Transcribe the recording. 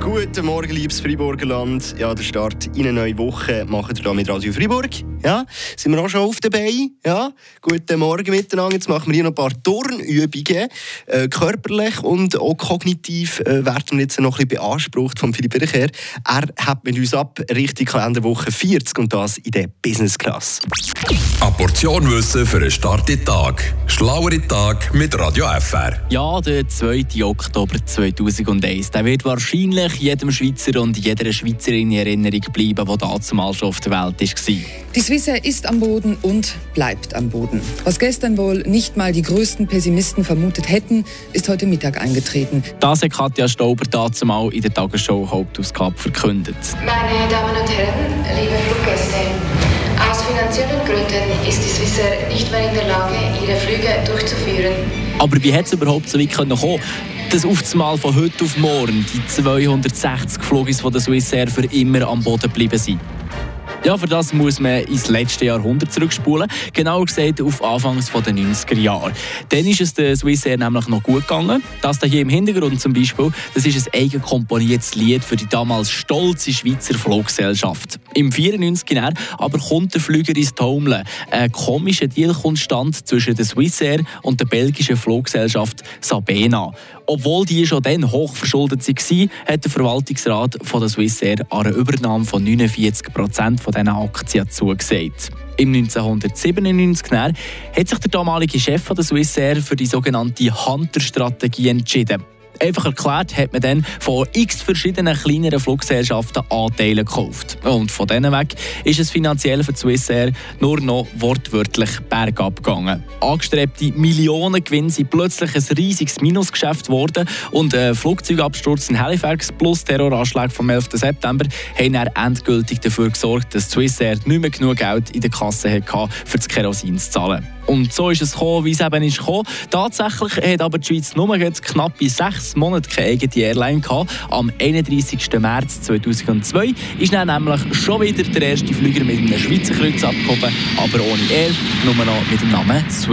Guten Morgen, liebes Freiburgerland. Ja, der Start in eine neue Woche machen wir hier mit Radio Freiburg. Ja, sind wir auch schon auf dabei? Ja, guten Morgen miteinander. Jetzt machen wir hier noch ein paar Turnübungen. Äh, körperlich und auch kognitiv äh, werden wir jetzt noch ein bisschen beansprucht von Philipp Bircher. Er hat mit uns ab Richtung Kalenderwoche 40 und das in der Business Class. Portion Wissen für einen starken Tag. Schlauere Tag mit Radio FR. Ja, der 2. Oktober 2001. Der wird wahrscheinlich jedem Schweizer und jeder Schweizerin in Erinnerung bleiben, die damals schon auf der Welt war. Die Swissair ist am Boden und bleibt am Boden. Was gestern wohl nicht mal die größten Pessimisten vermutet hätten, ist heute Mittag eingetreten. Das hat Katja Stauber dazumal in der Tagesschau Hauptausgabe verkündet. Meine Damen und Herren, liebe Fluggäste, Gründen ist die Swissair nicht mehr in der Lage, ihre Flüge durchzuführen. Aber wie hat es überhaupt so weit kommen dass auf einmal von heute auf morgen die 260 Flugis von der Swissair für immer am Boden geblieben sind. Ja, für das muss man ins letzte Jahrhundert zurückspulen. Genauer gesagt auf Anfangs der 90er Jahre. Dann ist es der Swissair nämlich noch gut gegangen. Das hier im Hintergrund zum Beispiel, das ist ein eigen komponiertes Lied für die damals stolze Schweizer Fluggesellschaft. Im 94 aber kommt der Flüger ins Taumeln. Ein komischer Deal kommt stand zwischen der Swissair und der belgischen Fluggesellschaft Sabena. Obwohl die schon dann hochverschuldet waren, hat der Verwaltungsrat von der Swissair eine Übernahme von 49 Prozent diesen Aktien zugesagt. Im 1997 hat sich der damalige Chef der Swissair für die sogenannte Hunter-Strategie entschieden. Einfach erklärt hat man dann von x verschiedenen kleineren Fluggesellschaften Anteile gekauft. Und von diesen weg ist es finanziell für Swissair nur noch wortwörtlich bergab gegangen. Angestrebte Millionengewinne sind plötzlich ein riesiges Minusgeschäft geworden und ein Flugzeugabsturz in Halifax plus Terroranschlag vom 11. September haben dann endgültig dafür gesorgt, dass Swissair nicht mehr genug Geld in der Kasse hatte, für das Kerosin zu zahlen. Und so ist es gekommen, wie es eben ist gekommen. Tatsächlich hat aber die Schweiz nur knapp Monate keine eigene Airline gehabt. Am 31. März 2002 ist dann nämlich schon wieder der erste Flüger mit einem Schweizer Kreuz abgehoben, aber ohne Air, nur noch mit dem Namen Swiss.